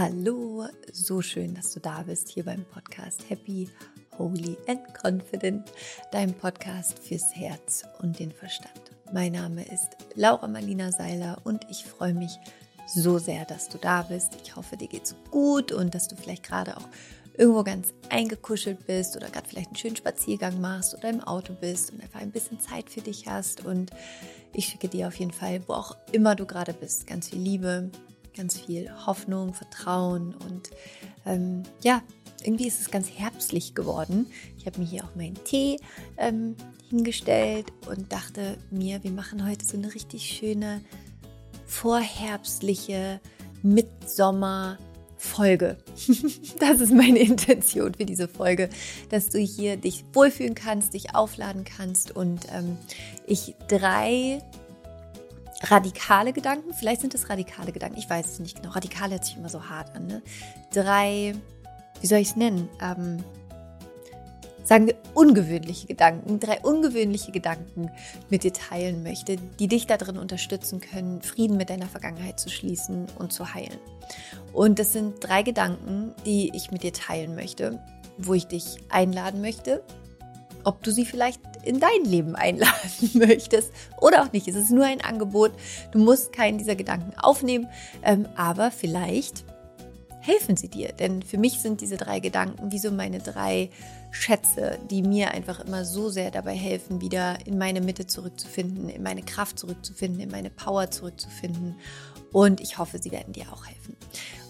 Hallo, so schön, dass du da bist hier beim Podcast Happy, Holy and Confident, dein Podcast fürs Herz und den Verstand. Mein Name ist Laura Marlina Seiler und ich freue mich so sehr, dass du da bist. Ich hoffe, dir geht's gut und dass du vielleicht gerade auch irgendwo ganz eingekuschelt bist oder gerade vielleicht einen schönen Spaziergang machst oder im Auto bist und einfach ein bisschen Zeit für dich hast. Und ich schicke dir auf jeden Fall, wo auch immer du gerade bist, ganz viel Liebe, ganz viel Hoffnung, Vertrauen und ähm, ja, irgendwie ist es ganz herbstlich geworden. Ich habe mir hier auch meinen Tee ähm, hingestellt und dachte mir, wir machen heute so eine richtig schöne vorherbstliche Mitsommer- Folge. Das ist meine Intention für diese Folge, dass du hier dich wohlfühlen kannst, dich aufladen kannst und ähm, ich drei radikale Gedanken, vielleicht sind es radikale Gedanken, ich weiß es nicht genau. Radikal hört sich immer so hart an. Ne? Drei, wie soll ich es nennen? Ähm, sagen wir, ungewöhnliche Gedanken, drei ungewöhnliche Gedanken mit dir teilen möchte, die dich darin unterstützen können, Frieden mit deiner Vergangenheit zu schließen und zu heilen. Und das sind drei Gedanken, die ich mit dir teilen möchte, wo ich dich einladen möchte, ob du sie vielleicht in dein Leben einladen möchtest oder auch nicht. Es ist nur ein Angebot. Du musst keinen dieser Gedanken aufnehmen, ähm, aber vielleicht helfen sie dir. Denn für mich sind diese drei Gedanken wie so meine drei Schätze, die mir einfach immer so sehr dabei helfen, wieder in meine Mitte zurückzufinden, in meine Kraft zurückzufinden, in meine Power zurückzufinden. Und ich hoffe, sie werden dir auch helfen.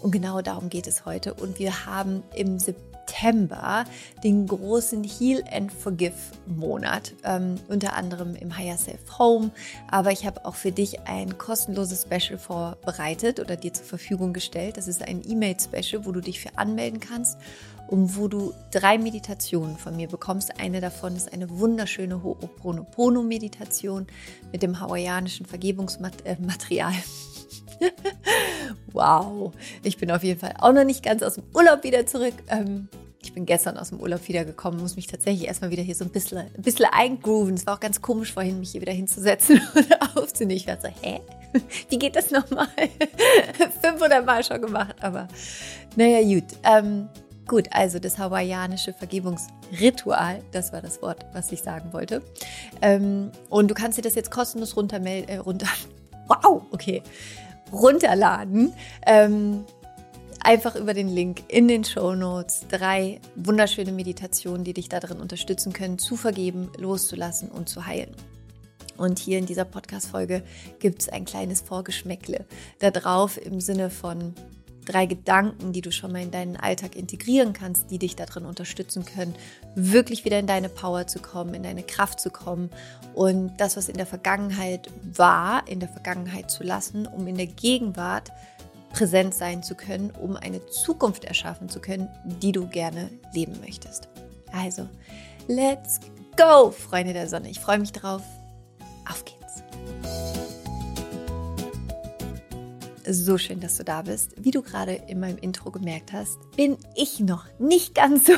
Und genau darum geht es heute. Und wir haben im September September den großen Heal and Forgive Monat, ähm, unter anderem im Higher Self Home. Aber ich habe auch für dich ein kostenloses Special vorbereitet oder dir zur Verfügung gestellt. Das ist ein E-Mail-Special, wo du dich für anmelden kannst und wo du drei Meditationen von mir bekommst. Eine davon ist eine wunderschöne Ho'oponopono-Meditation mit dem hawaiianischen Vergebungsmaterial. wow, ich bin auf jeden Fall auch noch nicht ganz aus dem Urlaub wieder zurück. Ähm, ich bin gestern aus dem Urlaub wiedergekommen, muss mich tatsächlich erstmal wieder hier so ein bisschen, ein bisschen eingrooven. Es war auch ganz komisch vorhin, mich hier wieder hinzusetzen und aufzunehmen. Ich war so, hä? Wie geht das nochmal? 500 Mal schon gemacht, aber naja, gut. Ähm, gut, also das hawaiianische Vergebungsritual, das war das Wort, was ich sagen wollte. Ähm, und du kannst dir das jetzt kostenlos runtermelden, äh, runter. Wow, okay runterladen. Ähm, einfach über den Link in den Show Notes. Drei wunderschöne Meditationen, die dich darin unterstützen können, zu vergeben, loszulassen und zu heilen. Und hier in dieser Podcast-Folge gibt es ein kleines Vorgeschmäckle da drauf im Sinne von drei Gedanken, die du schon mal in deinen Alltag integrieren kannst, die dich darin unterstützen können, wirklich wieder in deine Power zu kommen, in deine Kraft zu kommen und das, was in der Vergangenheit war, in der Vergangenheit zu lassen, um in der Gegenwart präsent sein zu können, um eine Zukunft erschaffen zu können, die du gerne leben möchtest. Also, let's go, Freunde der Sonne. Ich freue mich drauf. Auf geht's. So schön, dass du da bist. Wie du gerade in meinem Intro gemerkt hast, bin ich noch nicht ganz so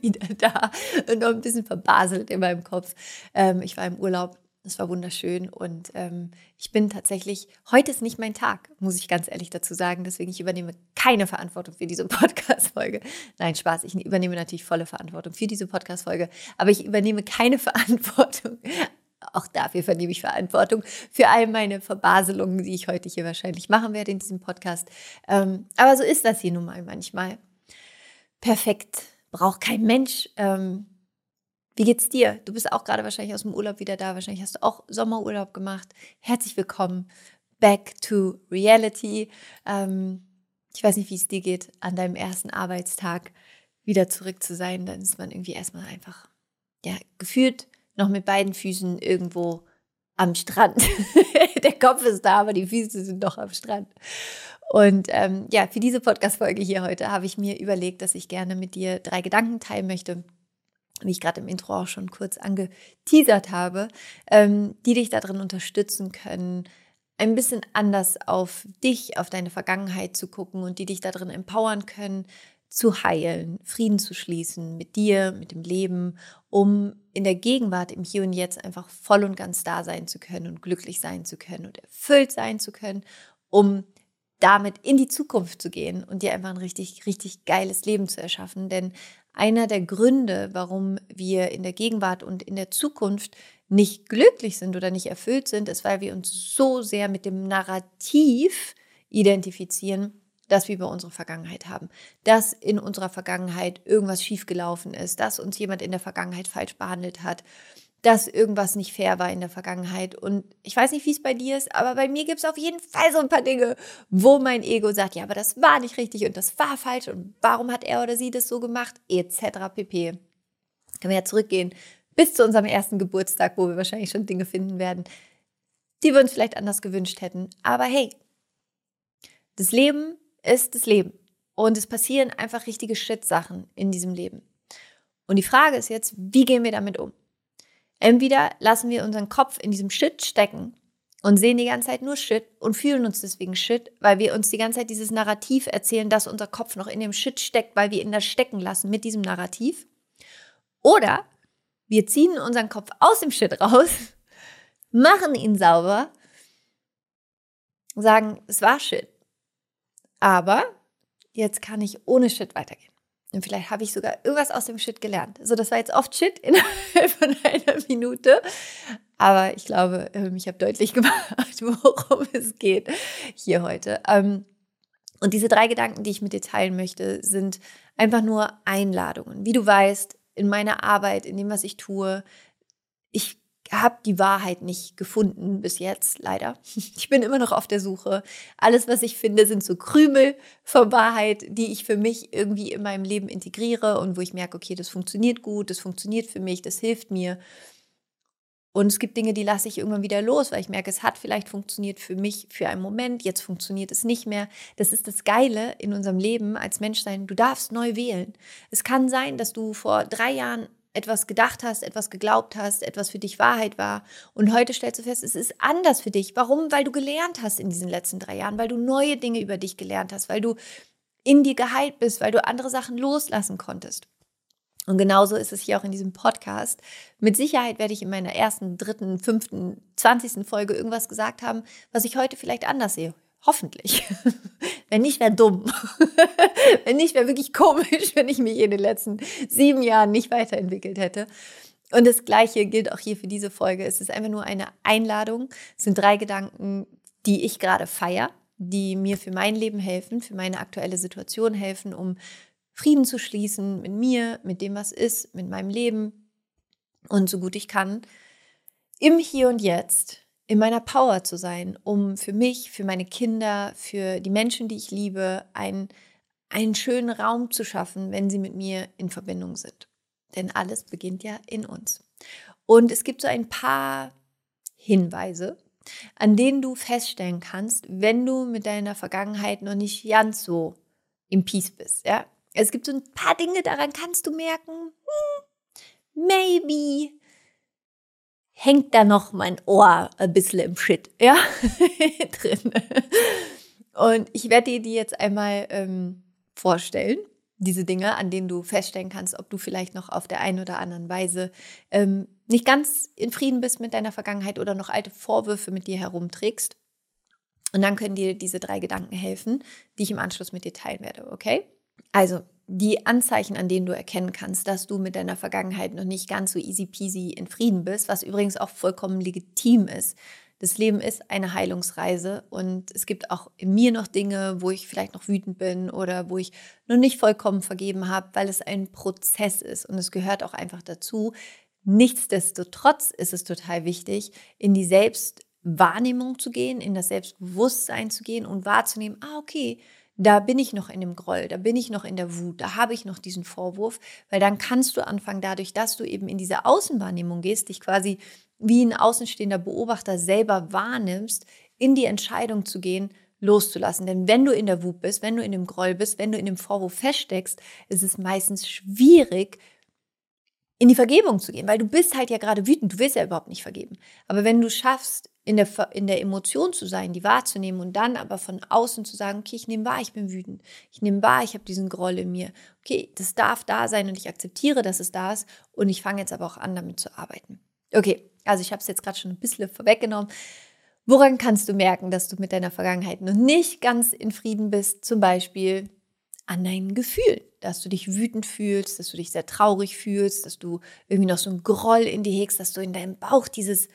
wieder da und noch ein bisschen verbaselt in meinem Kopf. Ähm, ich war im Urlaub, es war wunderschön und ähm, ich bin tatsächlich, heute ist nicht mein Tag, muss ich ganz ehrlich dazu sagen. Deswegen, ich übernehme keine Verantwortung für diese Podcast-Folge. Nein, Spaß, ich übernehme natürlich volle Verantwortung für diese Podcast-Folge, aber ich übernehme keine Verantwortung auch dafür vernehme ich Verantwortung für all meine Verbaselungen, die ich heute hier wahrscheinlich machen werde in diesem Podcast. Ähm, aber so ist das hier nun mal manchmal. Perfekt braucht kein Mensch. Ähm, wie geht's dir? Du bist auch gerade wahrscheinlich aus dem Urlaub wieder da. Wahrscheinlich hast du auch Sommerurlaub gemacht. Herzlich willkommen. Back to Reality. Ähm, ich weiß nicht, wie es dir geht, an deinem ersten Arbeitstag wieder zurück zu sein. Dann ist man irgendwie erstmal einfach, ja, gefühlt noch mit beiden Füßen irgendwo am Strand. Der Kopf ist da, aber die Füße sind noch am Strand. Und ähm, ja, für diese Podcast-Folge hier heute habe ich mir überlegt, dass ich gerne mit dir drei Gedanken teilen möchte, wie ich gerade im Intro auch schon kurz angeteasert habe, ähm, die dich darin unterstützen können, ein bisschen anders auf dich, auf deine Vergangenheit zu gucken und die dich darin empowern können, zu heilen, Frieden zu schließen mit dir, mit dem Leben, um in der Gegenwart, im Hier und Jetzt einfach voll und ganz da sein zu können und glücklich sein zu können und erfüllt sein zu können, um damit in die Zukunft zu gehen und dir einfach ein richtig, richtig geiles Leben zu erschaffen. Denn einer der Gründe, warum wir in der Gegenwart und in der Zukunft nicht glücklich sind oder nicht erfüllt sind, ist, weil wir uns so sehr mit dem Narrativ identifizieren, das wir über unsere Vergangenheit haben. Dass in unserer Vergangenheit irgendwas schiefgelaufen ist, dass uns jemand in der Vergangenheit falsch behandelt hat, dass irgendwas nicht fair war in der Vergangenheit. Und ich weiß nicht, wie es bei dir ist, aber bei mir gibt es auf jeden Fall so ein paar Dinge, wo mein Ego sagt, ja, aber das war nicht richtig und das war falsch und warum hat er oder sie das so gemacht, etc. pp. Können wir ja zurückgehen bis zu unserem ersten Geburtstag, wo wir wahrscheinlich schon Dinge finden werden, die wir uns vielleicht anders gewünscht hätten. Aber hey, das Leben ist das Leben. Und es passieren einfach richtige Shit-Sachen in diesem Leben. Und die Frage ist jetzt, wie gehen wir damit um? Entweder lassen wir unseren Kopf in diesem Shit stecken und sehen die ganze Zeit nur Shit und fühlen uns deswegen Shit, weil wir uns die ganze Zeit dieses Narrativ erzählen, dass unser Kopf noch in dem Shit steckt, weil wir ihn da stecken lassen mit diesem Narrativ. Oder wir ziehen unseren Kopf aus dem Shit raus, machen ihn sauber, sagen, es war Shit. Aber jetzt kann ich ohne Shit weitergehen. Und vielleicht habe ich sogar irgendwas aus dem Shit gelernt. So, das war jetzt oft Shit innerhalb von einer Minute. Aber ich glaube, ähm, ich habe deutlich gemacht, worum es geht hier heute. Ähm, und diese drei Gedanken, die ich mit dir teilen möchte, sind einfach nur Einladungen. Wie du weißt, in meiner Arbeit, in dem, was ich tue, ich habe die Wahrheit nicht gefunden bis jetzt, leider. Ich bin immer noch auf der Suche. Alles, was ich finde, sind so Krümel von Wahrheit, die ich für mich irgendwie in meinem Leben integriere und wo ich merke, okay, das funktioniert gut, das funktioniert für mich, das hilft mir. Und es gibt Dinge, die lasse ich irgendwann wieder los, weil ich merke, es hat vielleicht funktioniert für mich für einen Moment, jetzt funktioniert es nicht mehr. Das ist das Geile in unserem Leben als Menschsein. Du darfst neu wählen. Es kann sein, dass du vor drei Jahren etwas gedacht hast, etwas geglaubt hast, etwas für dich Wahrheit war. Und heute stellst du fest, es ist anders für dich. Warum? Weil du gelernt hast in diesen letzten drei Jahren, weil du neue Dinge über dich gelernt hast, weil du in dir geheilt bist, weil du andere Sachen loslassen konntest. Und genauso ist es hier auch in diesem Podcast. Mit Sicherheit werde ich in meiner ersten, dritten, fünften, zwanzigsten Folge irgendwas gesagt haben, was ich heute vielleicht anders sehe. Hoffentlich. wenn nicht, wäre dumm. wenn nicht, wäre wirklich komisch, wenn ich mich in den letzten sieben Jahren nicht weiterentwickelt hätte. Und das Gleiche gilt auch hier für diese Folge. Es ist einfach nur eine Einladung. Es sind drei Gedanken, die ich gerade feiere, die mir für mein Leben helfen, für meine aktuelle Situation helfen, um Frieden zu schließen mit mir, mit dem, was ist, mit meinem Leben und so gut ich kann, im Hier und Jetzt in meiner Power zu sein, um für mich, für meine Kinder, für die Menschen, die ich liebe, einen, einen schönen Raum zu schaffen, wenn sie mit mir in Verbindung sind. Denn alles beginnt ja in uns. Und es gibt so ein paar Hinweise, an denen du feststellen kannst, wenn du mit deiner Vergangenheit noch nicht ganz so im Peace bist. Ja? Es gibt so ein paar Dinge, daran kannst du merken, hm, maybe hängt da noch mein Ohr ein bisschen im Shit, ja, drin. Und ich werde dir die jetzt einmal ähm, vorstellen, diese Dinge, an denen du feststellen kannst, ob du vielleicht noch auf der einen oder anderen Weise ähm, nicht ganz in Frieden bist mit deiner Vergangenheit oder noch alte Vorwürfe mit dir herumträgst. Und dann können dir diese drei Gedanken helfen, die ich im Anschluss mit dir teilen werde, okay? Also, die Anzeichen, an denen du erkennen kannst, dass du mit deiner Vergangenheit noch nicht ganz so easy peasy in Frieden bist, was übrigens auch vollkommen legitim ist. Das Leben ist eine Heilungsreise und es gibt auch in mir noch Dinge, wo ich vielleicht noch wütend bin oder wo ich noch nicht vollkommen vergeben habe, weil es ein Prozess ist und es gehört auch einfach dazu. Nichtsdestotrotz ist es total wichtig, in die Selbstwahrnehmung zu gehen, in das Selbstbewusstsein zu gehen und wahrzunehmen, ah, okay, da bin ich noch in dem Groll, da bin ich noch in der Wut, da habe ich noch diesen Vorwurf, weil dann kannst du anfangen, dadurch, dass du eben in diese Außenwahrnehmung gehst, dich quasi wie ein außenstehender Beobachter selber wahrnimmst, in die Entscheidung zu gehen, loszulassen. Denn wenn du in der Wut bist, wenn du in dem Groll bist, wenn du in dem Vorwurf feststeckst, ist es meistens schwierig, in die Vergebung zu gehen, weil du bist halt ja gerade wütend, du willst ja überhaupt nicht vergeben. Aber wenn du schaffst, in der, in der Emotion zu sein, die wahrzunehmen und dann aber von außen zu sagen, okay, ich nehme wahr, ich bin wütend. Ich nehme wahr, ich habe diesen Groll in mir. Okay, das darf da sein und ich akzeptiere, dass es da ist und ich fange jetzt aber auch an, damit zu arbeiten. Okay, also ich habe es jetzt gerade schon ein bisschen vorweggenommen. Woran kannst du merken, dass du mit deiner Vergangenheit noch nicht ganz in Frieden bist? Zum Beispiel an deinen Gefühlen, dass du dich wütend fühlst, dass du dich sehr traurig fühlst, dass du irgendwie noch so einen Groll in dir hegst, dass du in deinem Bauch dieses,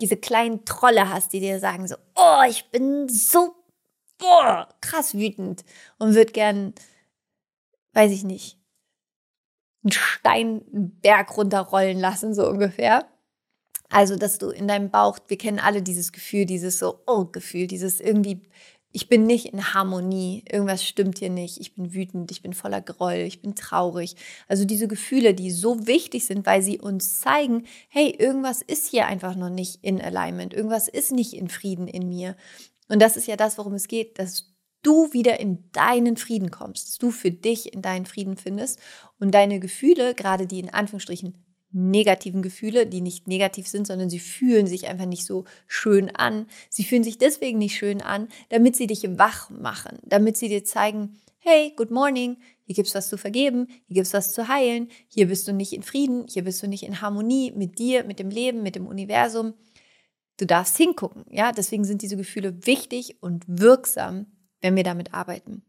diese kleinen Trolle hast, die dir sagen so, oh, ich bin so boah, krass wütend und würde gern, weiß ich nicht, einen Steinberg runterrollen lassen, so ungefähr. Also, dass du in deinem Bauch, wir kennen alle dieses Gefühl, dieses so, oh, Gefühl, dieses irgendwie, ich bin nicht in Harmonie, irgendwas stimmt hier nicht, ich bin wütend, ich bin voller Groll, ich bin traurig. Also diese Gefühle, die so wichtig sind, weil sie uns zeigen, hey, irgendwas ist hier einfach noch nicht in Alignment, irgendwas ist nicht in Frieden in mir. Und das ist ja das, worum es geht, dass du wieder in deinen Frieden kommst, dass du für dich in deinen Frieden findest und deine Gefühle, gerade die in Anführungsstrichen negativen Gefühle, die nicht negativ sind, sondern sie fühlen sich einfach nicht so schön an. Sie fühlen sich deswegen nicht schön an, damit sie dich wach machen, damit sie dir zeigen, hey, good morning, hier gibt's was zu vergeben, hier gibt's was zu heilen, hier bist du nicht in Frieden, hier bist du nicht in Harmonie mit dir, mit dem Leben, mit dem Universum. Du darfst hingucken, ja? Deswegen sind diese Gefühle wichtig und wirksam, wenn wir damit arbeiten.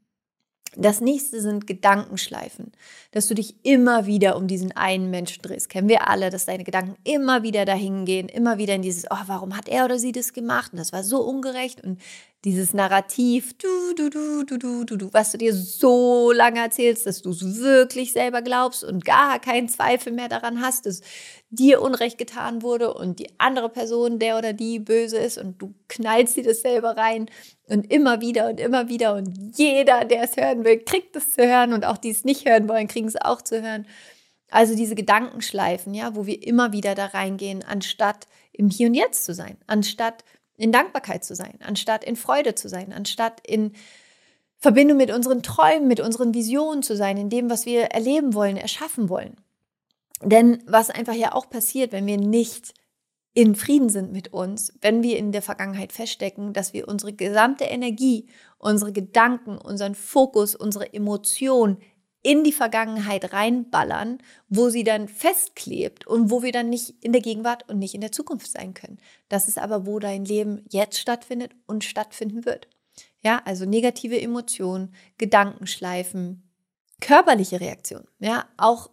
Das nächste sind Gedankenschleifen, dass du dich immer wieder um diesen einen Menschen drehst. Kennen wir alle, dass deine Gedanken immer wieder dahin gehen, immer wieder in dieses, oh, warum hat er oder sie das gemacht? Und das war so ungerecht. Und dieses Narrativ, du, du, du, du, du, du, du, was du dir so lange erzählst, dass du es wirklich selber glaubst und gar keinen Zweifel mehr daran hast, dass dir Unrecht getan wurde und die andere Person, der oder die böse ist und du knallst dir das selber rein und immer wieder und immer wieder und jeder, der es hören will, kriegt es zu hören und auch die es nicht hören wollen, kriegen es auch zu hören. Also diese Gedankenschleifen, ja, wo wir immer wieder da reingehen, anstatt im Hier und Jetzt zu sein, anstatt in Dankbarkeit zu sein, anstatt in Freude zu sein, anstatt in Verbindung mit unseren Träumen, mit unseren Visionen zu sein, in dem, was wir erleben wollen, erschaffen wollen. Denn was einfach ja auch passiert, wenn wir nicht in Frieden sind mit uns, wenn wir in der Vergangenheit feststecken, dass wir unsere gesamte Energie, unsere Gedanken, unseren Fokus, unsere Emotionen in die Vergangenheit reinballern, wo sie dann festklebt und wo wir dann nicht in der Gegenwart und nicht in der Zukunft sein können. Das ist aber, wo dein Leben jetzt stattfindet und stattfinden wird. Ja, also negative Emotionen, Gedankenschleifen, körperliche Reaktionen. Ja, auch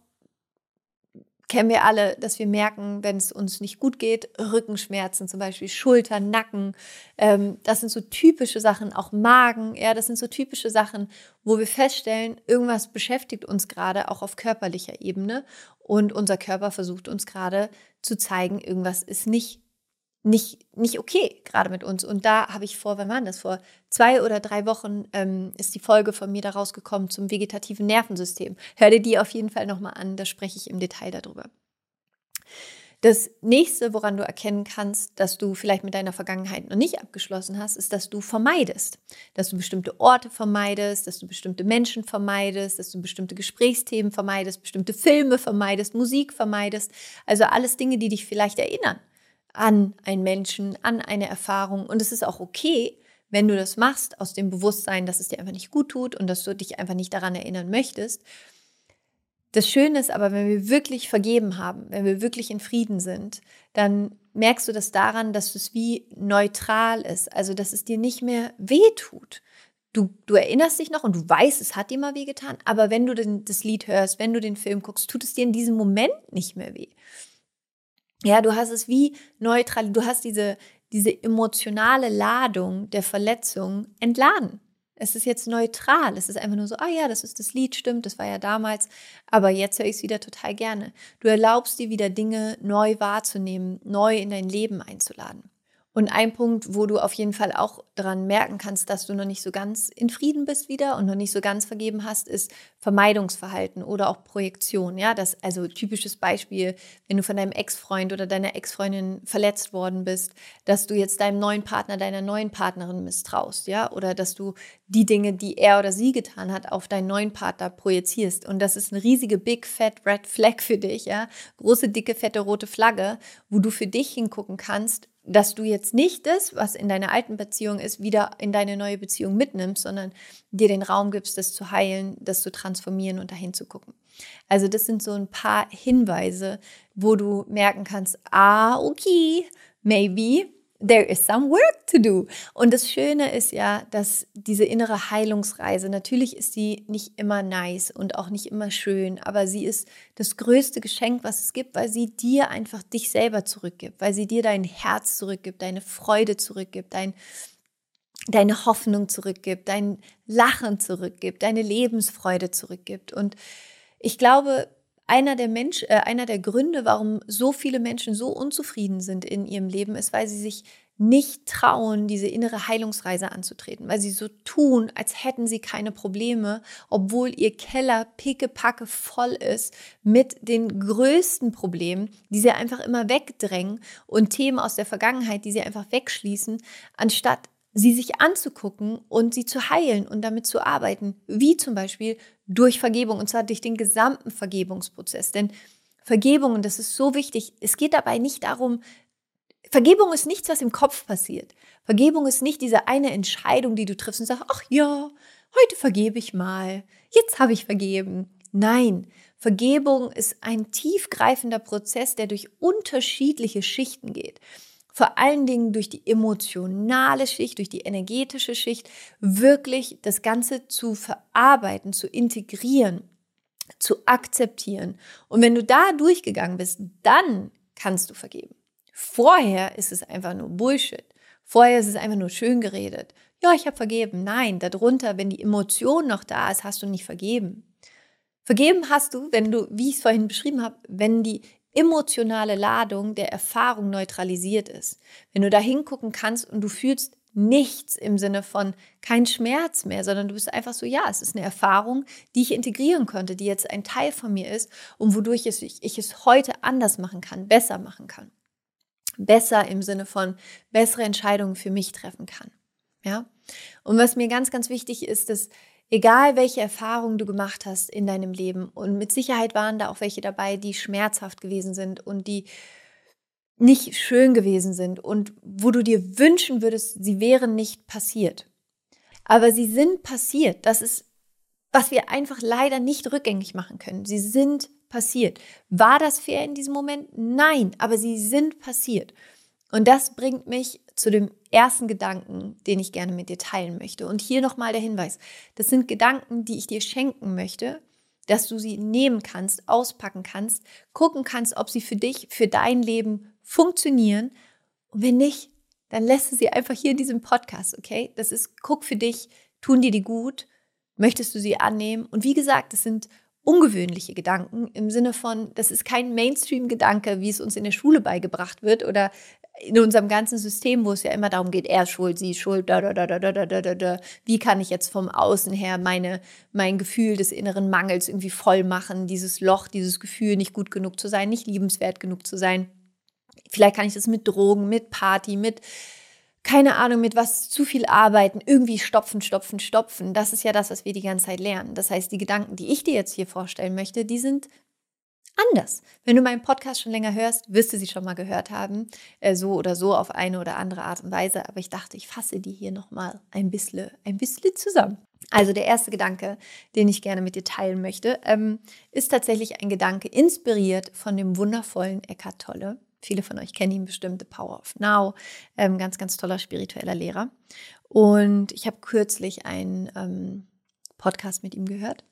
kennen wir alle, dass wir merken, wenn es uns nicht gut geht, Rückenschmerzen zum Beispiel, Schultern, Nacken. Ähm, das sind so typische Sachen, auch Magen. Ja, das sind so typische Sachen, wo wir feststellen, irgendwas beschäftigt uns gerade auch auf körperlicher Ebene und unser Körper versucht uns gerade zu zeigen, irgendwas ist nicht nicht, nicht okay, gerade mit uns. Und da habe ich vor, wann war das? Vor zwei oder drei Wochen ähm, ist die Folge von mir da rausgekommen zum vegetativen Nervensystem. Hör dir die auf jeden Fall nochmal an, da spreche ich im Detail darüber. Das nächste, woran du erkennen kannst, dass du vielleicht mit deiner Vergangenheit noch nicht abgeschlossen hast, ist, dass du vermeidest. Dass du bestimmte Orte vermeidest, dass du bestimmte Menschen vermeidest, dass du bestimmte Gesprächsthemen vermeidest, bestimmte Filme vermeidest, Musik vermeidest. Also alles Dinge, die dich vielleicht erinnern an einen Menschen, an eine Erfahrung. Und es ist auch okay, wenn du das machst, aus dem Bewusstsein, dass es dir einfach nicht gut tut und dass du dich einfach nicht daran erinnern möchtest. Das Schöne ist aber, wenn wir wirklich vergeben haben, wenn wir wirklich in Frieden sind, dann merkst du das daran, dass es wie neutral ist, also dass es dir nicht mehr weh tut. Du, du erinnerst dich noch und du weißt, es hat dir mal weh getan, aber wenn du den, das Lied hörst, wenn du den Film guckst, tut es dir in diesem Moment nicht mehr weh. Ja, du hast es wie neutral, du hast diese, diese emotionale Ladung der Verletzung entladen. Es ist jetzt neutral. Es ist einfach nur so, ah ja, das ist das Lied, stimmt, das war ja damals, aber jetzt höre ich es wieder total gerne. Du erlaubst dir wieder Dinge neu wahrzunehmen, neu in dein Leben einzuladen. Und ein Punkt, wo du auf jeden Fall auch daran merken kannst, dass du noch nicht so ganz in Frieden bist wieder und noch nicht so ganz vergeben hast, ist Vermeidungsverhalten oder auch Projektion. Ja, das also typisches Beispiel, wenn du von deinem Ex-Freund oder deiner Ex-Freundin verletzt worden bist, dass du jetzt deinem neuen Partner, deiner neuen Partnerin misstraust, ja, oder dass du die Dinge, die er oder sie getan hat, auf deinen neuen Partner projizierst. Und das ist eine riesige Big Fat Red Flag für dich, ja, große dicke fette rote Flagge, wo du für dich hingucken kannst dass du jetzt nicht das, was in deiner alten Beziehung ist, wieder in deine neue Beziehung mitnimmst, sondern dir den Raum gibst, das zu heilen, das zu transformieren und dahin zu gucken. Also das sind so ein paar Hinweise, wo du merken kannst, ah, okay, maybe there is some work to do. Und das Schöne ist ja, dass diese innere Heilungsreise, natürlich ist die nicht immer nice und auch nicht immer schön, aber sie ist das größte Geschenk, was es gibt, weil sie dir einfach dich selber zurückgibt, weil sie dir dein Herz zurückgibt, deine Freude zurückgibt, dein, deine Hoffnung zurückgibt, dein Lachen zurückgibt, deine Lebensfreude zurückgibt. Und ich glaube, einer der Mensch, äh, einer der Gründe, warum so viele Menschen so unzufrieden sind in ihrem Leben, ist, weil sie sich nicht trauen, diese innere Heilungsreise anzutreten, weil sie so tun, als hätten sie keine Probleme, obwohl ihr Keller pickepacke voll ist mit den größten Problemen, die sie einfach immer wegdrängen und Themen aus der Vergangenheit, die sie einfach wegschließen, anstatt sie sich anzugucken und sie zu heilen und damit zu arbeiten, wie zum Beispiel durch Vergebung und zwar durch den gesamten Vergebungsprozess. Denn Vergebung, und das ist so wichtig, es geht dabei nicht darum, Vergebung ist nichts, was im Kopf passiert. Vergebung ist nicht diese eine Entscheidung, die du triffst und sagst, ach ja, heute vergebe ich mal, jetzt habe ich vergeben. Nein, Vergebung ist ein tiefgreifender Prozess, der durch unterschiedliche Schichten geht vor allen Dingen durch die emotionale Schicht, durch die energetische Schicht, wirklich das Ganze zu verarbeiten, zu integrieren, zu akzeptieren. Und wenn du da durchgegangen bist, dann kannst du vergeben. Vorher ist es einfach nur Bullshit. Vorher ist es einfach nur schön geredet. Ja, ich habe vergeben. Nein, darunter, wenn die Emotion noch da ist, hast du nicht vergeben. Vergeben hast du, wenn du, wie ich es vorhin beschrieben habe, wenn die emotionale Ladung der Erfahrung neutralisiert ist. Wenn du da hingucken kannst und du fühlst nichts im Sinne von kein Schmerz mehr, sondern du bist einfach so, ja, es ist eine Erfahrung, die ich integrieren konnte, die jetzt ein Teil von mir ist und wodurch ich, ich es heute anders machen kann, besser machen kann. Besser im Sinne von bessere Entscheidungen für mich treffen kann. Ja? Und was mir ganz, ganz wichtig ist, dass egal welche Erfahrungen du gemacht hast in deinem Leben, und mit Sicherheit waren da auch welche dabei, die schmerzhaft gewesen sind und die nicht schön gewesen sind und wo du dir wünschen würdest, sie wären nicht passiert. Aber sie sind passiert. Das ist, was wir einfach leider nicht rückgängig machen können. Sie sind passiert. War das fair in diesem Moment? Nein, aber sie sind passiert. Und das bringt mich zu dem ersten Gedanken, den ich gerne mit dir teilen möchte. Und hier nochmal der Hinweis. Das sind Gedanken, die ich dir schenken möchte, dass du sie nehmen kannst, auspacken kannst, gucken kannst, ob sie für dich, für dein Leben funktionieren. Und wenn nicht, dann lässt du sie einfach hier in diesem Podcast, okay? Das ist, guck für dich, tun dir die gut, möchtest du sie annehmen? Und wie gesagt, das sind ungewöhnliche Gedanken im Sinne von, das ist kein Mainstream-Gedanke, wie es uns in der Schule beigebracht wird oder in unserem ganzen System, wo es ja immer darum geht, er ist schuld, sie ist schuld, da, da, da, da, da, da, da, da. Wie kann ich jetzt vom Außen her meine, mein Gefühl des inneren Mangels irgendwie voll machen, dieses Loch, dieses Gefühl, nicht gut genug zu sein, nicht liebenswert genug zu sein. Vielleicht kann ich das mit Drogen, mit Party, mit keine Ahnung, mit was zu viel arbeiten, irgendwie stopfen, stopfen, stopfen. Das ist ja das, was wir die ganze Zeit lernen. Das heißt, die Gedanken, die ich dir jetzt hier vorstellen möchte, die sind anders. Wenn du meinen Podcast schon länger hörst, wirst du sie schon mal gehört haben, äh, so oder so auf eine oder andere Art und Weise. Aber ich dachte, ich fasse die hier nochmal ein bisschen, ein bisschen zusammen. Also der erste Gedanke, den ich gerne mit dir teilen möchte, ähm, ist tatsächlich ein Gedanke inspiriert von dem wundervollen Eckhart Tolle. Viele von euch kennen ihn bestimmt, The Power of Now, ähm, ganz, ganz toller spiritueller Lehrer. Und ich habe kürzlich einen ähm, Podcast mit ihm gehört.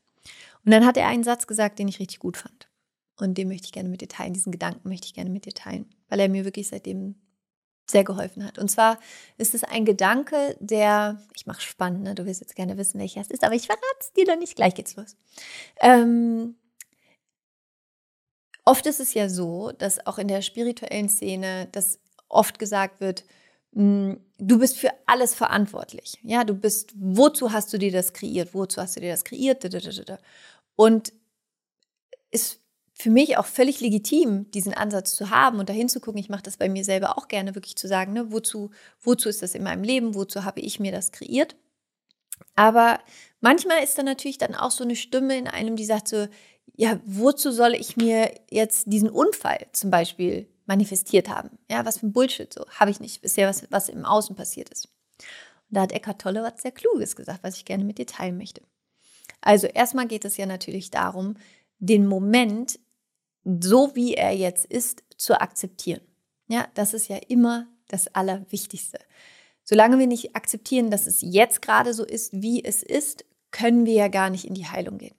Und dann hat er einen Satz gesagt, den ich richtig gut fand. Und den möchte ich gerne mit dir teilen, diesen Gedanken möchte ich gerne mit dir teilen, weil er mir wirklich seitdem sehr geholfen hat. Und zwar ist es ein Gedanke, der, ich mache spannend, ne? du wirst jetzt gerne wissen, welcher es ist, aber ich verrate es dir doch nicht, gleich geht's los. Ähm, oft ist es ja so, dass auch in der spirituellen Szene, dass oft gesagt wird, hm, du bist für alles verantwortlich. Ja, du bist, wozu hast du dir das kreiert? Wozu hast du dir das kreiert? Und es für mich auch völlig legitim, diesen Ansatz zu haben und dahin zu gucken. Ich mache das bei mir selber auch gerne, wirklich zu sagen, ne, wozu, wozu ist das in meinem Leben, wozu habe ich mir das kreiert. Aber manchmal ist da natürlich dann auch so eine Stimme in einem, die sagt so, ja, wozu soll ich mir jetzt diesen Unfall zum Beispiel manifestiert haben? Ja, was für ein Bullshit, so habe ich nicht bisher, was, was im Außen passiert ist. Und da hat Eckhart Tolle was sehr Kluges gesagt, was ich gerne mit dir teilen möchte. Also erstmal geht es ja natürlich darum, den Moment so wie er jetzt ist, zu akzeptieren. Ja, das ist ja immer das Allerwichtigste. Solange wir nicht akzeptieren, dass es jetzt gerade so ist, wie es ist, können wir ja gar nicht in die Heilung gehen.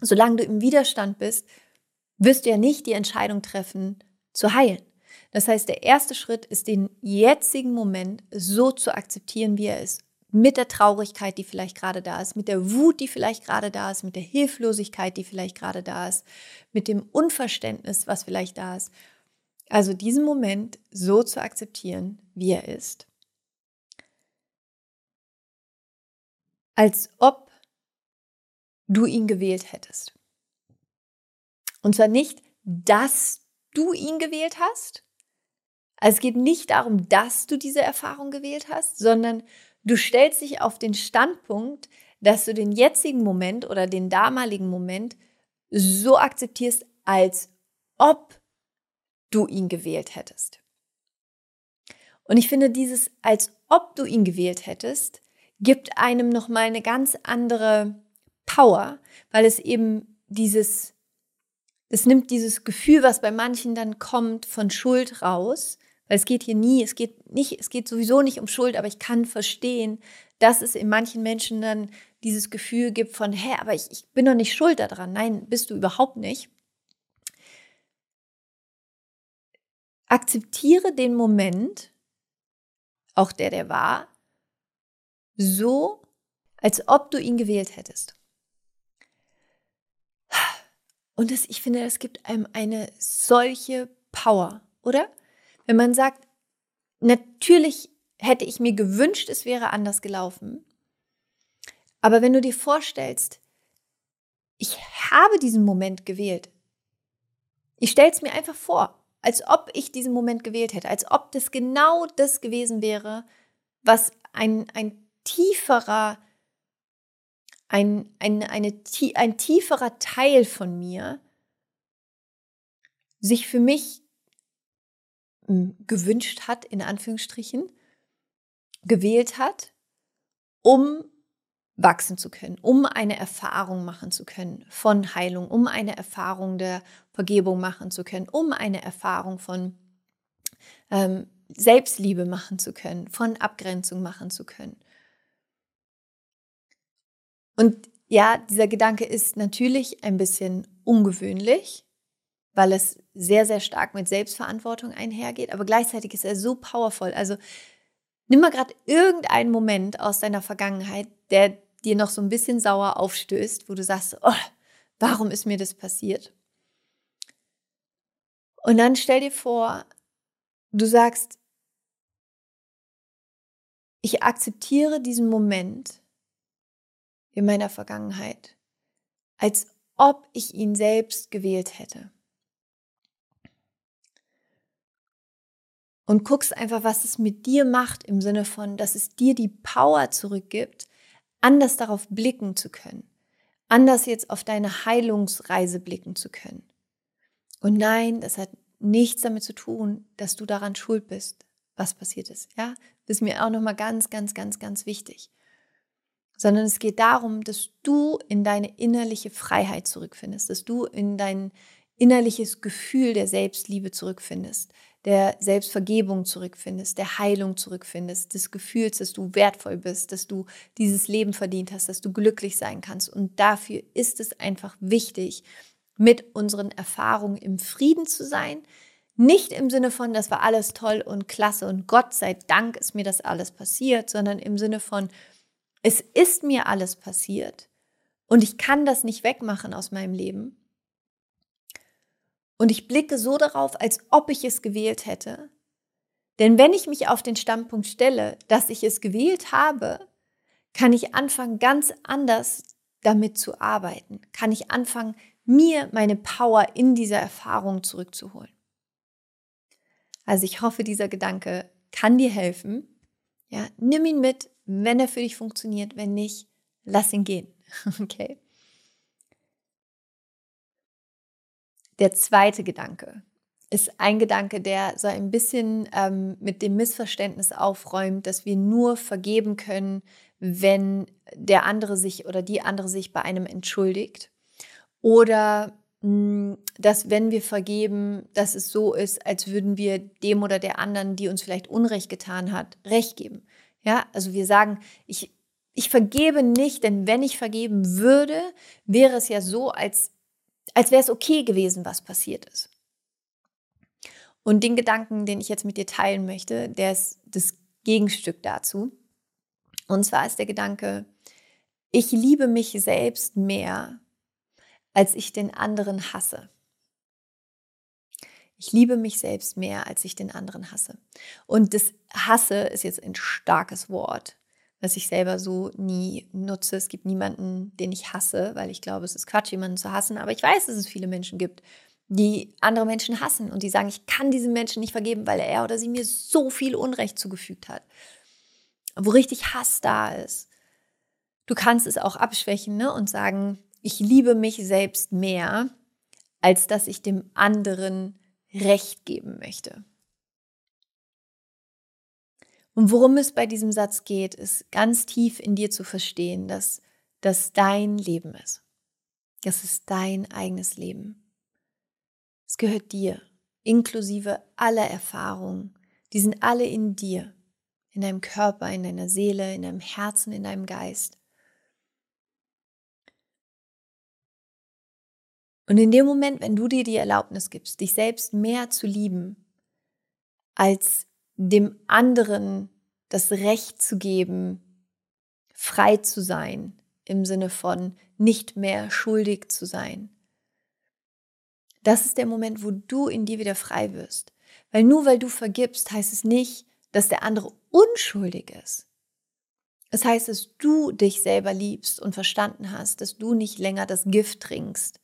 Solange du im Widerstand bist, wirst du ja nicht die Entscheidung treffen, zu heilen. Das heißt, der erste Schritt ist, den jetzigen Moment so zu akzeptieren, wie er ist. Mit der Traurigkeit, die vielleicht gerade da ist, mit der Wut, die vielleicht gerade da ist, mit der Hilflosigkeit, die vielleicht gerade da ist, mit dem Unverständnis, was vielleicht da ist. Also diesen Moment so zu akzeptieren, wie er ist. Als ob du ihn gewählt hättest. Und zwar nicht, dass du ihn gewählt hast. Also es geht nicht darum, dass du diese Erfahrung gewählt hast, sondern du stellst dich auf den Standpunkt, dass du den jetzigen Moment oder den damaligen Moment so akzeptierst, als ob du ihn gewählt hättest. Und ich finde, dieses, als ob du ihn gewählt hättest, gibt einem nochmal eine ganz andere Power, weil es eben dieses, es nimmt dieses Gefühl, was bei manchen dann kommt, von Schuld raus. Weil es geht hier nie, es geht nicht, es geht sowieso nicht um Schuld, aber ich kann verstehen, dass es in manchen Menschen dann dieses Gefühl gibt von, hä, aber ich, ich bin doch nicht schuld daran. Nein, bist du überhaupt nicht. Akzeptiere den Moment, auch der, der war, so, als ob du ihn gewählt hättest. Und das, ich finde, es gibt einem eine solche Power, oder? Wenn man sagt, natürlich hätte ich mir gewünscht, es wäre anders gelaufen. Aber wenn du dir vorstellst, ich habe diesen Moment gewählt. Ich stelle es mir einfach vor, als ob ich diesen Moment gewählt hätte, als ob das genau das gewesen wäre, was ein, ein tieferer, ein, ein, eine, ein tieferer Teil von mir sich für mich gewünscht hat, in Anführungsstrichen, gewählt hat, um wachsen zu können, um eine Erfahrung machen zu können von Heilung, um eine Erfahrung der Vergebung machen zu können, um eine Erfahrung von ähm, Selbstliebe machen zu können, von Abgrenzung machen zu können. Und ja, dieser Gedanke ist natürlich ein bisschen ungewöhnlich, weil es sehr, sehr stark mit Selbstverantwortung einhergeht, aber gleichzeitig ist er so powerful. Also nimm mal gerade irgendeinen Moment aus deiner Vergangenheit, der dir noch so ein bisschen sauer aufstößt, wo du sagst, oh, warum ist mir das passiert? Und dann stell dir vor, du sagst, ich akzeptiere diesen Moment in meiner Vergangenheit, als ob ich ihn selbst gewählt hätte. Und guckst einfach, was es mit dir macht im Sinne von, dass es dir die Power zurückgibt, anders darauf blicken zu können, anders jetzt auf deine Heilungsreise blicken zu können. Und nein, das hat nichts damit zu tun, dass du daran schuld bist, was passiert ist. Ja, das ist mir auch nochmal ganz, ganz, ganz, ganz wichtig. Sondern es geht darum, dass du in deine innerliche Freiheit zurückfindest, dass du in dein innerliches Gefühl der Selbstliebe zurückfindest, der Selbstvergebung zurückfindest, der Heilung zurückfindest, des Gefühls, dass du wertvoll bist, dass du dieses Leben verdient hast, dass du glücklich sein kannst. Und dafür ist es einfach wichtig, mit unseren Erfahrungen im Frieden zu sein. Nicht im Sinne von, das war alles toll und klasse und Gott sei Dank ist mir das alles passiert, sondern im Sinne von, es ist mir alles passiert und ich kann das nicht wegmachen aus meinem Leben. Und ich blicke so darauf, als ob ich es gewählt hätte. Denn wenn ich mich auf den Standpunkt stelle, dass ich es gewählt habe, kann ich anfangen, ganz anders damit zu arbeiten. Kann ich anfangen, mir meine Power in dieser Erfahrung zurückzuholen. Also ich hoffe, dieser Gedanke kann dir helfen. Ja, nimm ihn mit, wenn er für dich funktioniert. Wenn nicht, lass ihn gehen. Okay? Der zweite Gedanke ist ein Gedanke, der so ein bisschen ähm, mit dem Missverständnis aufräumt, dass wir nur vergeben können, wenn der andere sich oder die andere sich bei einem entschuldigt oder mm, dass wenn wir vergeben, dass es so ist, als würden wir dem oder der anderen, die uns vielleicht Unrecht getan hat, Recht geben. Ja, also wir sagen, ich, ich vergebe nicht, denn wenn ich vergeben würde, wäre es ja so, als, als wäre es okay gewesen, was passiert ist. Und den Gedanken, den ich jetzt mit dir teilen möchte, der ist das Gegenstück dazu. Und zwar ist der Gedanke, ich liebe mich selbst mehr, als ich den anderen hasse. Ich liebe mich selbst mehr, als ich den anderen hasse. Und das Hasse ist jetzt ein starkes Wort, was ich selber so nie nutze. Es gibt niemanden, den ich hasse, weil ich glaube, es ist Quatsch, jemanden zu hassen. Aber ich weiß, dass es viele Menschen gibt, die andere Menschen hassen und die sagen, ich kann diesem Menschen nicht vergeben, weil er oder sie mir so viel Unrecht zugefügt hat. Wo richtig Hass da ist. Du kannst es auch abschwächen ne? und sagen, ich liebe mich selbst mehr, als dass ich dem anderen Recht geben möchte. Und worum es bei diesem Satz geht, ist ganz tief in dir zu verstehen, dass das dein Leben ist. Das ist dein eigenes Leben. Es gehört dir, inklusive aller Erfahrungen. Die sind alle in dir, in deinem Körper, in deiner Seele, in deinem Herzen, in deinem Geist. Und in dem Moment, wenn du dir die Erlaubnis gibst, dich selbst mehr zu lieben, als dem anderen das Recht zu geben, frei zu sein, im Sinne von nicht mehr schuldig zu sein. Das ist der Moment, wo du in dir wieder frei wirst. Weil nur weil du vergibst, heißt es nicht, dass der andere unschuldig ist. Es heißt, dass du dich selber liebst und verstanden hast, dass du nicht länger das Gift trinkst,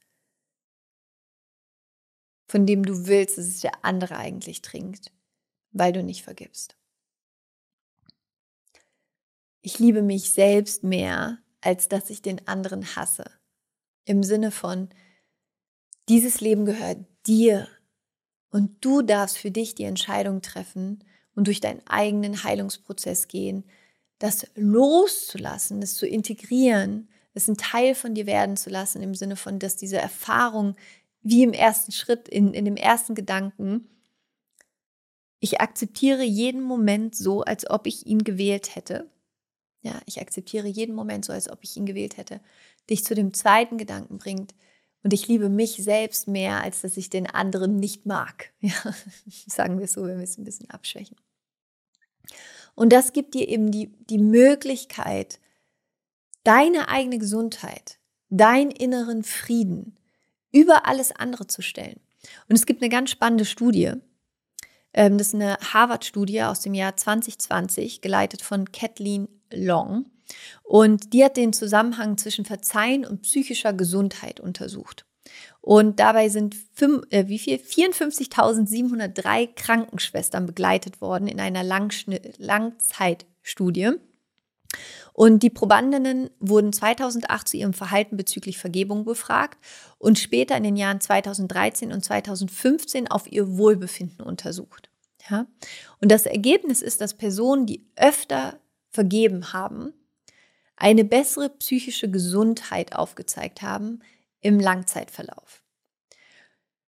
von dem du willst, dass es der andere eigentlich trinkt, weil du nicht vergibst. Ich liebe mich selbst mehr, als dass ich den anderen hasse. Im Sinne von, dieses Leben gehört dir und du darfst für dich die Entscheidung treffen und durch deinen eigenen Heilungsprozess gehen, das loszulassen, das zu integrieren, es ein Teil von dir werden zu lassen, im Sinne von, dass diese Erfahrung wie im ersten Schritt, in, in dem ersten Gedanken, ich akzeptiere jeden Moment so, als ob ich ihn gewählt hätte. Ja, ich akzeptiere jeden Moment so, als ob ich ihn gewählt hätte. Dich zu dem zweiten Gedanken bringt. Und ich liebe mich selbst mehr, als dass ich den anderen nicht mag. Ja, sagen wir es so, wir es ein bisschen abschwächen. Und das gibt dir eben die, die Möglichkeit, deine eigene Gesundheit, deinen inneren Frieden, über alles andere zu stellen. Und es gibt eine ganz spannende Studie. Ähm, das ist eine Harvard-Studie aus dem Jahr 2020, geleitet von Kathleen Long. Und die hat den Zusammenhang zwischen Verzeihen und psychischer Gesundheit untersucht. Und dabei sind äh, wie viel? 54.703 Krankenschwestern begleitet worden in einer Langzeitstudie. Und die Probandinnen wurden 2008 zu ihrem Verhalten bezüglich Vergebung befragt und später in den Jahren 2013 und 2015 auf ihr Wohlbefinden untersucht. Ja? Und das Ergebnis ist, dass Personen, die öfter vergeben haben, eine bessere psychische Gesundheit aufgezeigt haben im Langzeitverlauf.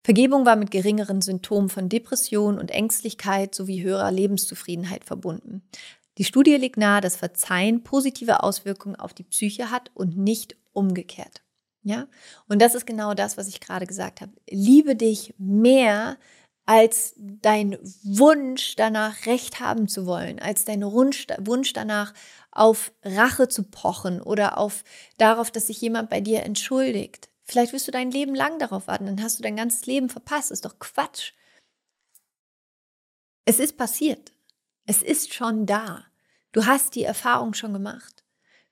Vergebung war mit geringeren Symptomen von Depression und Ängstlichkeit sowie höherer Lebenszufriedenheit verbunden. Die Studie legt nahe, dass Verzeihen positive Auswirkungen auf die Psyche hat und nicht umgekehrt. Ja? Und das ist genau das, was ich gerade gesagt habe. Liebe dich mehr als dein Wunsch danach Recht haben zu wollen, als dein Wunsch, danach auf Rache zu pochen oder auf darauf, dass sich jemand bei dir entschuldigt. Vielleicht wirst du dein Leben lang darauf warten, dann hast du dein ganzes Leben verpasst. Ist doch Quatsch. Es ist passiert. Es ist schon da. Du hast die Erfahrung schon gemacht.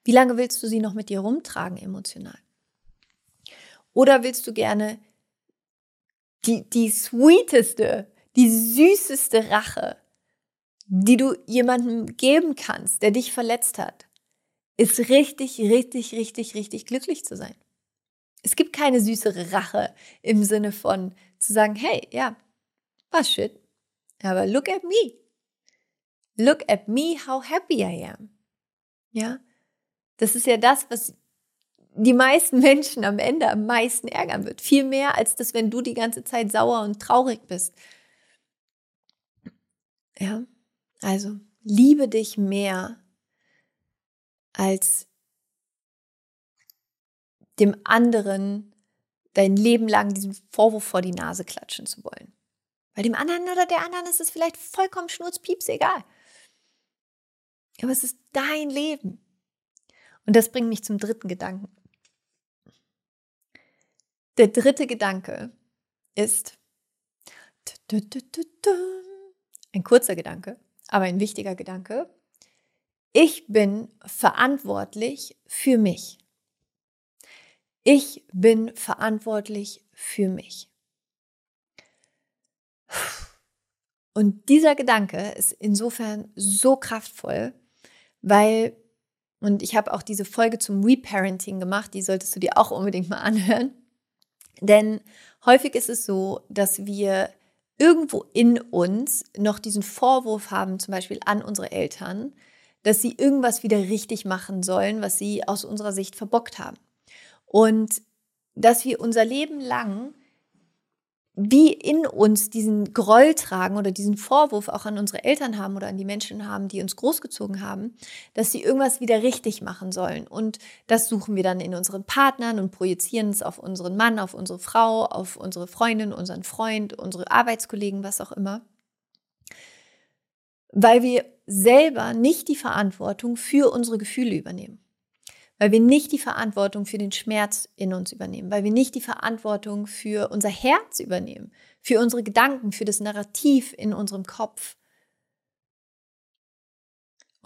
Wie lange willst du sie noch mit dir rumtragen emotional? Oder willst du gerne die, die sweeteste, die süßeste Rache, die du jemandem geben kannst, der dich verletzt hat, ist richtig, richtig, richtig, richtig glücklich zu sein. Es gibt keine süßere Rache im Sinne von zu sagen, hey, ja, was shit, aber look at me. Look at me, how happy I am. Ja, das ist ja das, was die meisten Menschen am Ende am meisten ärgern wird. Viel mehr, als das, wenn du die ganze Zeit sauer und traurig bist. Ja, also liebe dich mehr als dem anderen dein Leben lang diesen Vorwurf vor die Nase klatschen zu wollen. Bei dem anderen oder der anderen ist es vielleicht vollkommen schnurzpieps egal. Aber es ist dein Leben. Und das bringt mich zum dritten Gedanken. Der dritte Gedanke ist ein kurzer Gedanke, aber ein wichtiger Gedanke. Ich bin verantwortlich für mich. Ich bin verantwortlich für mich. Und dieser Gedanke ist insofern so kraftvoll, weil, und ich habe auch diese Folge zum Reparenting gemacht, die solltest du dir auch unbedingt mal anhören. Denn häufig ist es so, dass wir irgendwo in uns noch diesen Vorwurf haben, zum Beispiel an unsere Eltern, dass sie irgendwas wieder richtig machen sollen, was sie aus unserer Sicht verbockt haben. Und dass wir unser Leben lang wie in uns diesen Groll tragen oder diesen Vorwurf auch an unsere Eltern haben oder an die Menschen haben, die uns großgezogen haben, dass sie irgendwas wieder richtig machen sollen. Und das suchen wir dann in unseren Partnern und projizieren es auf unseren Mann, auf unsere Frau, auf unsere Freundin, unseren Freund, unsere Arbeitskollegen, was auch immer. Weil wir selber nicht die Verantwortung für unsere Gefühle übernehmen weil wir nicht die Verantwortung für den Schmerz in uns übernehmen, weil wir nicht die Verantwortung für unser Herz übernehmen, für unsere Gedanken, für das Narrativ in unserem Kopf.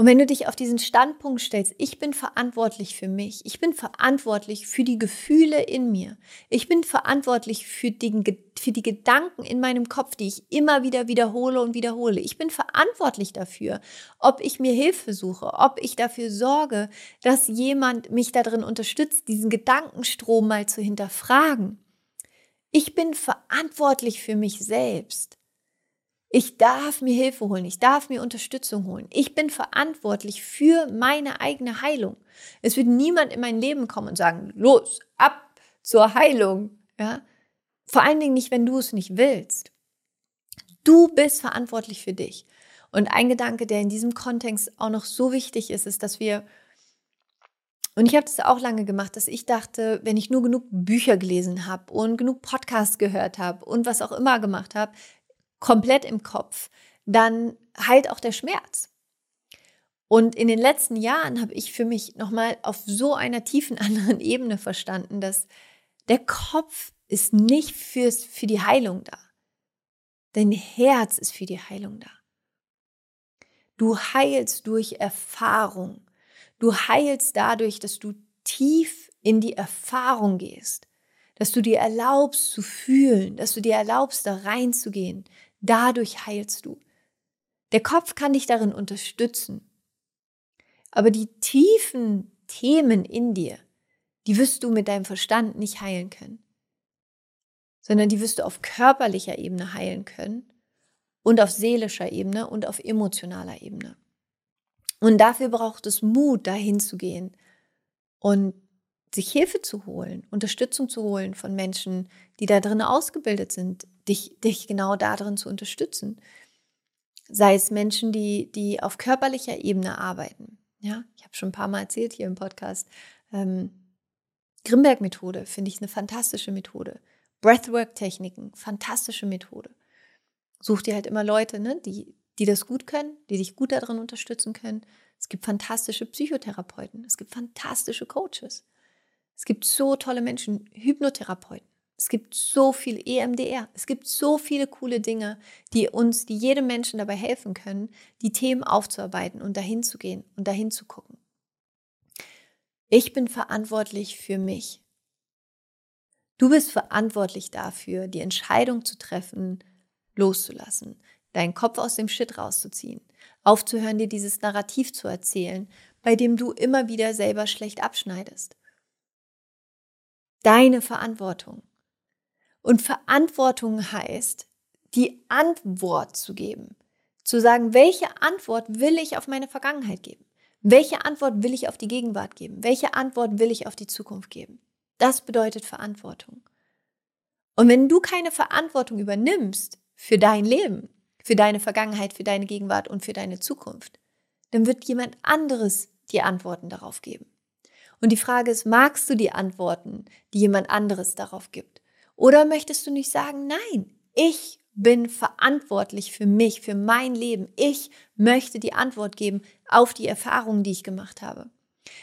Und wenn du dich auf diesen Standpunkt stellst, ich bin verantwortlich für mich, ich bin verantwortlich für die Gefühle in mir, ich bin verantwortlich für die, für die Gedanken in meinem Kopf, die ich immer wieder wiederhole und wiederhole. Ich bin verantwortlich dafür, ob ich mir Hilfe suche, ob ich dafür sorge, dass jemand mich darin unterstützt, diesen Gedankenstrom mal zu hinterfragen. Ich bin verantwortlich für mich selbst. Ich darf mir Hilfe holen, ich darf mir Unterstützung holen. Ich bin verantwortlich für meine eigene Heilung. Es wird niemand in mein Leben kommen und sagen, los, ab zur Heilung. Ja? Vor allen Dingen nicht, wenn du es nicht willst. Du bist verantwortlich für dich. Und ein Gedanke, der in diesem Kontext auch noch so wichtig ist, ist, dass wir, und ich habe das auch lange gemacht, dass ich dachte, wenn ich nur genug Bücher gelesen habe und genug Podcasts gehört habe und was auch immer gemacht habe, komplett im Kopf, dann heilt auch der Schmerz. Und in den letzten Jahren habe ich für mich nochmal auf so einer tiefen anderen Ebene verstanden, dass der Kopf ist nicht fürs, für die Heilung da. Dein Herz ist für die Heilung da. Du heilst durch Erfahrung. Du heilst dadurch, dass du tief in die Erfahrung gehst, dass du dir erlaubst zu fühlen, dass du dir erlaubst, da reinzugehen, Dadurch heilst du. Der Kopf kann dich darin unterstützen. Aber die tiefen Themen in dir, die wirst du mit deinem Verstand nicht heilen können, sondern die wirst du auf körperlicher Ebene heilen können und auf seelischer Ebene und auf emotionaler Ebene. Und dafür braucht es Mut, dahin zu gehen und sich Hilfe zu holen, Unterstützung zu holen von Menschen, die da drin ausgebildet sind, dich, dich genau darin zu unterstützen. Sei es Menschen, die, die auf körperlicher Ebene arbeiten. Ja, ich habe schon ein paar Mal erzählt hier im Podcast. Ähm, Grimberg-Methode finde ich eine fantastische Methode. Breathwork-Techniken, fantastische Methode. Such dir halt immer Leute, ne, die, die das gut können, die dich gut darin unterstützen können. Es gibt fantastische Psychotherapeuten, es gibt fantastische Coaches. Es gibt so tolle Menschen, Hypnotherapeuten. Es gibt so viel EMDR. Es gibt so viele coole Dinge, die uns, die jedem Menschen dabei helfen können, die Themen aufzuarbeiten und dahin zu gehen und dahin zu gucken. Ich bin verantwortlich für mich. Du bist verantwortlich dafür, die Entscheidung zu treffen, loszulassen, deinen Kopf aus dem Shit rauszuziehen, aufzuhören, dir dieses Narrativ zu erzählen, bei dem du immer wieder selber schlecht abschneidest deine Verantwortung. Und Verantwortung heißt, die Antwort zu geben. Zu sagen, welche Antwort will ich auf meine Vergangenheit geben? Welche Antwort will ich auf die Gegenwart geben? Welche Antwort will ich auf die Zukunft geben? Das bedeutet Verantwortung. Und wenn du keine Verantwortung übernimmst für dein Leben, für deine Vergangenheit, für deine Gegenwart und für deine Zukunft, dann wird jemand anderes die Antworten darauf geben. Und die Frage ist, magst du die Antworten, die jemand anderes darauf gibt? Oder möchtest du nicht sagen, nein, ich bin verantwortlich für mich, für mein Leben. Ich möchte die Antwort geben auf die Erfahrungen, die ich gemacht habe.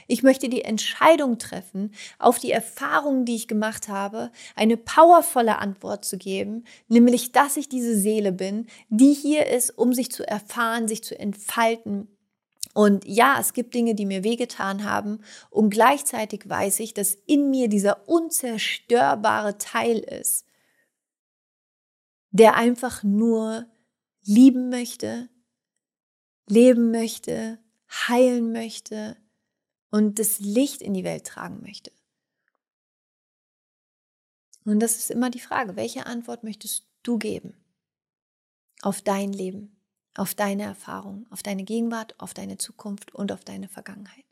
Ich möchte die Entscheidung treffen, auf die Erfahrungen, die ich gemacht habe, eine powervolle Antwort zu geben, nämlich, dass ich diese Seele bin, die hier ist, um sich zu erfahren, sich zu entfalten. Und ja, es gibt Dinge, die mir wehgetan haben. Und gleichzeitig weiß ich, dass in mir dieser unzerstörbare Teil ist, der einfach nur lieben möchte, leben möchte, heilen möchte und das Licht in die Welt tragen möchte. Und das ist immer die Frage, welche Antwort möchtest du geben auf dein Leben, auf deine Erfahrung, auf deine Gegenwart, auf deine Zukunft und auf deine Vergangenheit.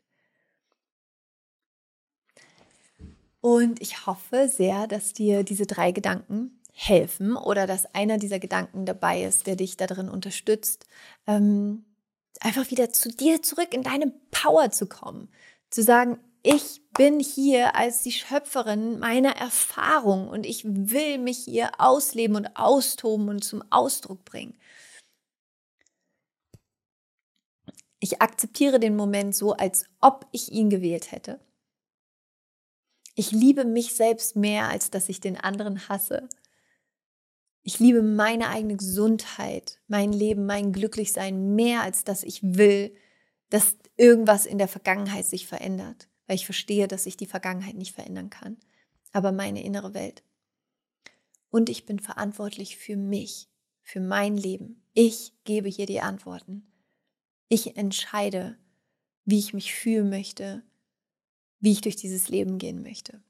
Und ich hoffe sehr, dass dir diese drei Gedanken helfen oder dass einer dieser Gedanken dabei ist, der dich darin unterstützt, ähm, einfach wieder zu dir zurück in deine Power zu kommen. Zu sagen, ich bin hier als die Schöpferin meiner Erfahrung und ich will mich hier ausleben und austoben und zum Ausdruck bringen. Ich akzeptiere den Moment so, als ob ich ihn gewählt hätte. Ich liebe mich selbst mehr, als dass ich den anderen hasse. Ich liebe meine eigene Gesundheit, mein Leben, mein Glücklichsein mehr, als dass ich will, dass irgendwas in der Vergangenheit sich verändert, weil ich verstehe, dass ich die Vergangenheit nicht verändern kann, aber meine innere Welt. Und ich bin verantwortlich für mich, für mein Leben. Ich gebe hier die Antworten. Ich entscheide, wie ich mich fühlen möchte, wie ich durch dieses Leben gehen möchte.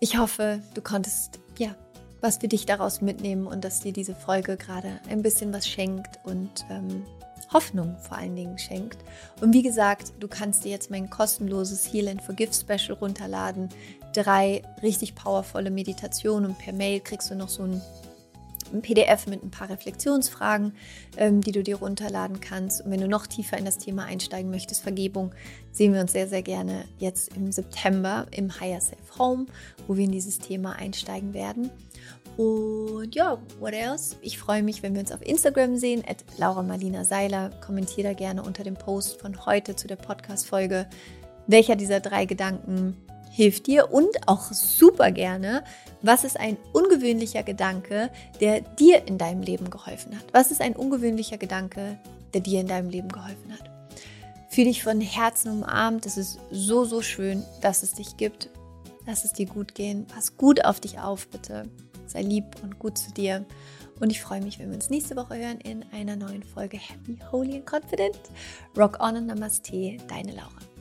Ich hoffe, du konntest ja was für dich daraus mitnehmen und dass dir diese Folge gerade ein bisschen was schenkt und ähm, Hoffnung vor allen Dingen schenkt. Und wie gesagt, du kannst dir jetzt mein kostenloses Heal and Forgive Special runterladen. Drei richtig powervolle Meditationen und per Mail kriegst du noch so ein ein PDF mit ein paar Reflexionsfragen, ähm, die du dir runterladen kannst. Und wenn du noch tiefer in das Thema einsteigen möchtest, Vergebung, sehen wir uns sehr, sehr gerne jetzt im September im Higher Self Home, wo wir in dieses Thema einsteigen werden. Und ja, what else? Ich freue mich, wenn wir uns auf Instagram sehen, at Laura Marlina Seiler. Kommentiere da gerne unter dem Post von heute zu der Podcast-Folge, welcher dieser drei Gedanken hilft dir und auch super gerne, was ist ein ungewöhnlicher Gedanke, der dir in deinem Leben geholfen hat? Was ist ein ungewöhnlicher Gedanke, der dir in deinem Leben geholfen hat? Fühl dich von Herzen umarmt. Es ist so, so schön, dass es dich gibt. Lass es dir gut gehen. Pass gut auf dich auf, bitte. Sei lieb und gut zu dir. Und ich freue mich, wenn wir uns nächste Woche hören in einer neuen Folge Happy, Holy and Confident. Rock on and Namaste, deine Laura.